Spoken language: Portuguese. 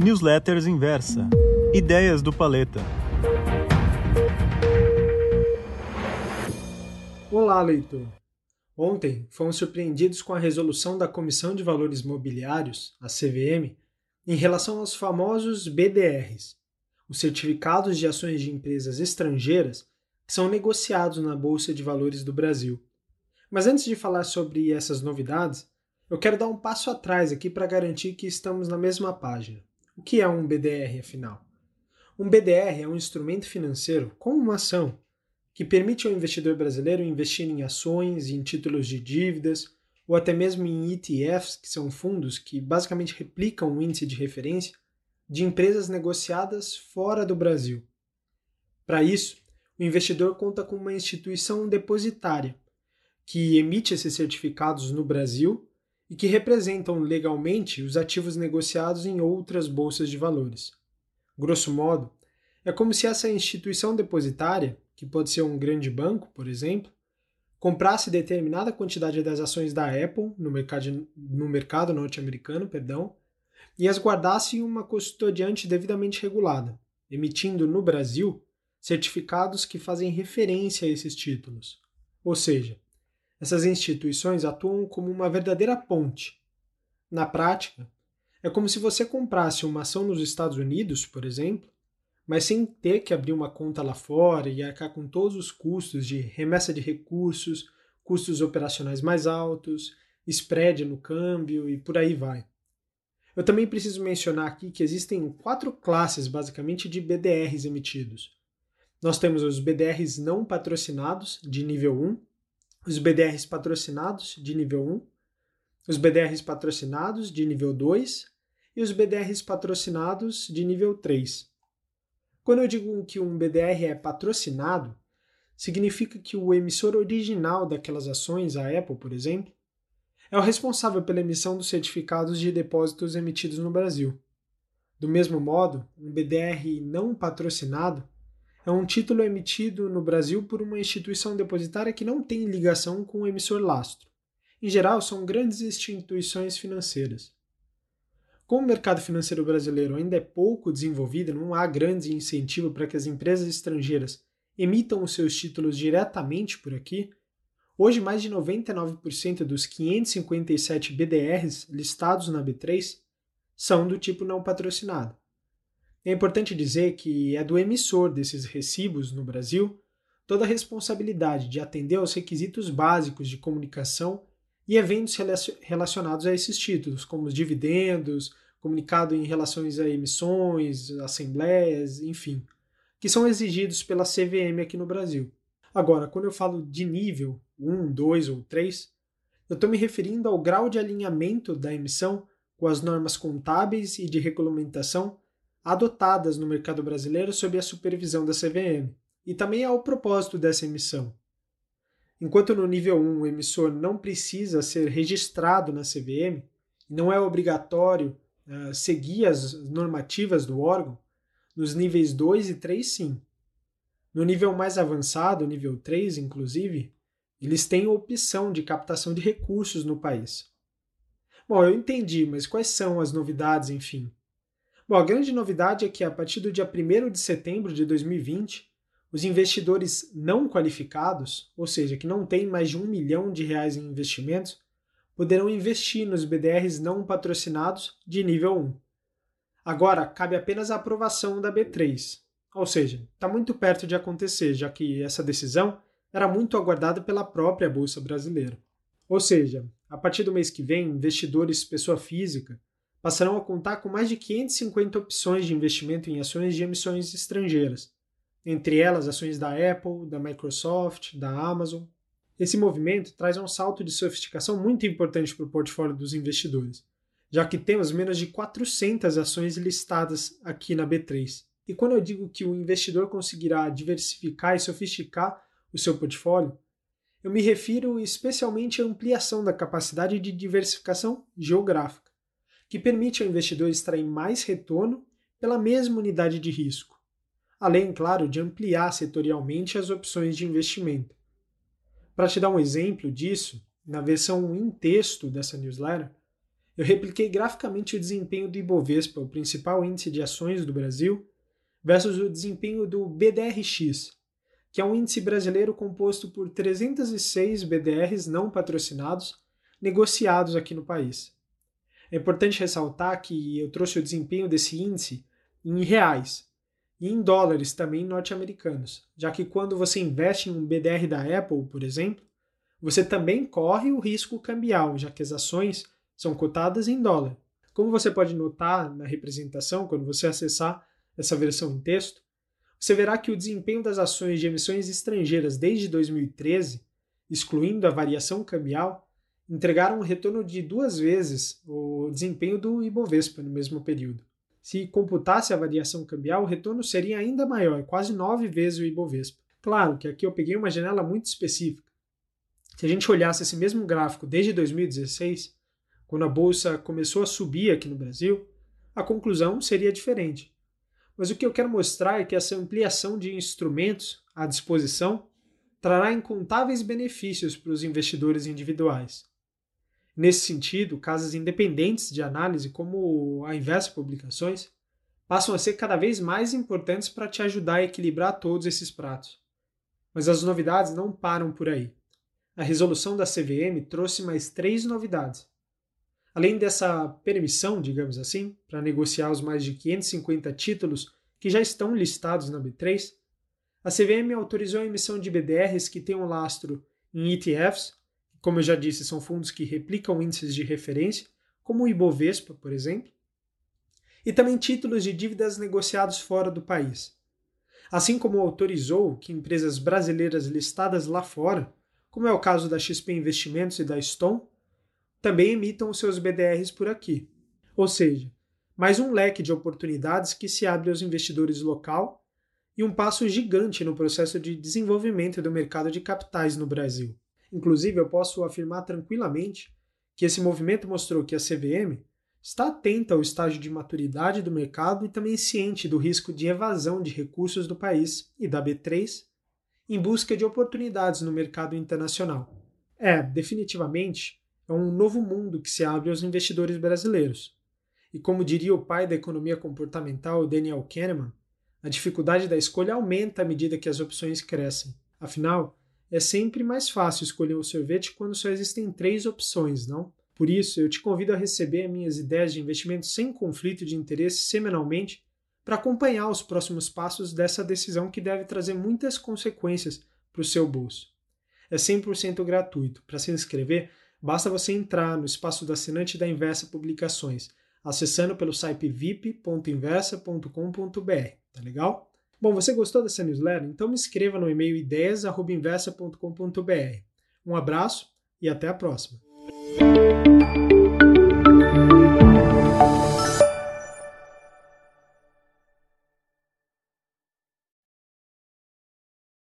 Newsletters Inversa. Ideias do Paleta. Olá, leitor. Ontem fomos surpreendidos com a resolução da Comissão de Valores Mobiliários, a CVM, em relação aos famosos BDRs, os certificados de ações de empresas estrangeiras que são negociados na Bolsa de Valores do Brasil. Mas antes de falar sobre essas novidades, eu quero dar um passo atrás aqui para garantir que estamos na mesma página. O que é um BDR, afinal? Um BDR é um instrumento financeiro, como uma ação, que permite ao investidor brasileiro investir em ações, em títulos de dívidas ou até mesmo em ETFs, que são fundos que basicamente replicam o índice de referência de empresas negociadas fora do Brasil. Para isso, o investidor conta com uma instituição depositária que emite esses certificados no Brasil e que representam legalmente os ativos negociados em outras bolsas de valores. Grosso modo, é como se essa instituição depositária, que pode ser um grande banco, por exemplo, comprasse determinada quantidade das ações da Apple no mercado, no mercado norte-americano, perdão, e as guardasse em uma custodiante devidamente regulada, emitindo no Brasil certificados que fazem referência a esses títulos. Ou seja, essas instituições atuam como uma verdadeira ponte. Na prática, é como se você comprasse uma ação nos Estados Unidos, por exemplo, mas sem ter que abrir uma conta lá fora e arcar com todos os custos de remessa de recursos, custos operacionais mais altos, spread no câmbio e por aí vai. Eu também preciso mencionar aqui que existem quatro classes basicamente de BDRs emitidos. Nós temos os BDRs não patrocinados, de nível 1, os BDRs patrocinados de nível 1, os BDRs patrocinados de nível 2 e os BDRs patrocinados de nível 3. Quando eu digo que um BDR é patrocinado, significa que o emissor original daquelas ações, a Apple, por exemplo, é o responsável pela emissão dos certificados de depósitos emitidos no Brasil. Do mesmo modo, um BDR não patrocinado é um título emitido no Brasil por uma instituição depositária que não tem ligação com o emissor lastro. Em geral, são grandes instituições financeiras. Como o mercado financeiro brasileiro ainda é pouco desenvolvido, não há grande incentivo para que as empresas estrangeiras emitam os seus títulos diretamente por aqui, hoje mais de 99% dos 557 BDRs listados na B3 são do tipo não patrocinado. É importante dizer que é do emissor desses recibos no Brasil toda a responsabilidade de atender aos requisitos básicos de comunicação e eventos relacionados a esses títulos, como os dividendos, comunicado em relações a emissões, assembleias, enfim, que são exigidos pela CVM aqui no Brasil. Agora, quando eu falo de nível 1, 2 ou 3, eu estou me referindo ao grau de alinhamento da emissão com as normas contábeis e de regulamentação adotadas no mercado brasileiro sob a supervisão da CVM, e também ao propósito dessa emissão. Enquanto no nível 1 o emissor não precisa ser registrado na CVM, não é obrigatório uh, seguir as normativas do órgão, nos níveis 2 e 3 sim. No nível mais avançado, nível 3 inclusive, eles têm a opção de captação de recursos no país. Bom, eu entendi, mas quais são as novidades, enfim? Bom, a grande novidade é que a partir do dia 1 de setembro de 2020, os investidores não qualificados, ou seja, que não têm mais de um milhão de reais em investimentos, poderão investir nos BDRs não patrocinados de nível 1. Agora, cabe apenas a aprovação da B3, ou seja, está muito perto de acontecer, já que essa decisão era muito aguardada pela própria Bolsa Brasileira. Ou seja, a partir do mês que vem, investidores pessoa física passarão a contar com mais de 550 opções de investimento em ações de emissões estrangeiras, entre elas ações da Apple, da Microsoft, da Amazon. Esse movimento traz um salto de sofisticação muito importante para o portfólio dos investidores, já que temos menos de 400 ações listadas aqui na B3. E quando eu digo que o investidor conseguirá diversificar e sofisticar o seu portfólio, eu me refiro especialmente à ampliação da capacidade de diversificação geográfica que permite ao investidor extrair mais retorno pela mesma unidade de risco, além, claro, de ampliar setorialmente as opções de investimento. Para te dar um exemplo disso, na versão em texto dessa newsletter, eu repliquei graficamente o desempenho do Ibovespa, o principal índice de ações do Brasil, versus o desempenho do BDRX, que é um índice brasileiro composto por 306 BDRs não patrocinados negociados aqui no país. É importante ressaltar que eu trouxe o desempenho desse índice em reais e em dólares também norte-americanos, já que quando você investe em um BDR da Apple, por exemplo, você também corre o risco cambial, já que as ações são cotadas em dólar. Como você pode notar na representação, quando você acessar essa versão em texto, você verá que o desempenho das ações de emissões estrangeiras desde 2013, excluindo a variação cambial, entregaram um retorno de duas vezes o desempenho do Ibovespa no mesmo período. Se computasse a variação cambial, o retorno seria ainda maior, quase nove vezes o Ibovespa. Claro que aqui eu peguei uma janela muito específica. Se a gente olhasse esse mesmo gráfico desde 2016, quando a bolsa começou a subir aqui no Brasil, a conclusão seria diferente. Mas o que eu quero mostrar é que essa ampliação de instrumentos à disposição trará incontáveis benefícios para os investidores individuais. Nesse sentido, casas independentes de análise, como a Inversa Publicações, passam a ser cada vez mais importantes para te ajudar a equilibrar todos esses pratos. Mas as novidades não param por aí. A resolução da CVM trouxe mais três novidades. Além dessa permissão, digamos assim, para negociar os mais de 550 títulos que já estão listados na B3, a CVM autorizou a emissão de BDRs que tenham lastro em ETFs, como eu já disse, são fundos que replicam índices de referência, como o Ibovespa, por exemplo, e também títulos de dívidas negociados fora do país. Assim como autorizou que empresas brasileiras listadas lá fora, como é o caso da XP Investimentos e da Stone, também emitam seus BDRs por aqui. Ou seja, mais um leque de oportunidades que se abre aos investidores local e um passo gigante no processo de desenvolvimento do mercado de capitais no Brasil. Inclusive, eu posso afirmar tranquilamente que esse movimento mostrou que a CVM está atenta ao estágio de maturidade do mercado e também ciente do risco de evasão de recursos do país e da B3 em busca de oportunidades no mercado internacional. É, definitivamente, é um novo mundo que se abre aos investidores brasileiros. E como diria o pai da economia comportamental, Daniel Kahneman, a dificuldade da escolha aumenta à medida que as opções crescem. Afinal, é sempre mais fácil escolher um sorvete quando só existem três opções, não? Por isso, eu te convido a receber minhas ideias de investimento sem conflito de interesse semanalmente para acompanhar os próximos passos dessa decisão que deve trazer muitas consequências para o seu bolso. É 100% gratuito. Para se inscrever, Basta você entrar no espaço do assinante da Inversa Publicações, acessando pelo site vip.inversa.com.br, tá legal? Bom, você gostou dessa newsletter? Então me inscreva no e-mail ideias.inversa.com.br. Um abraço e até a próxima!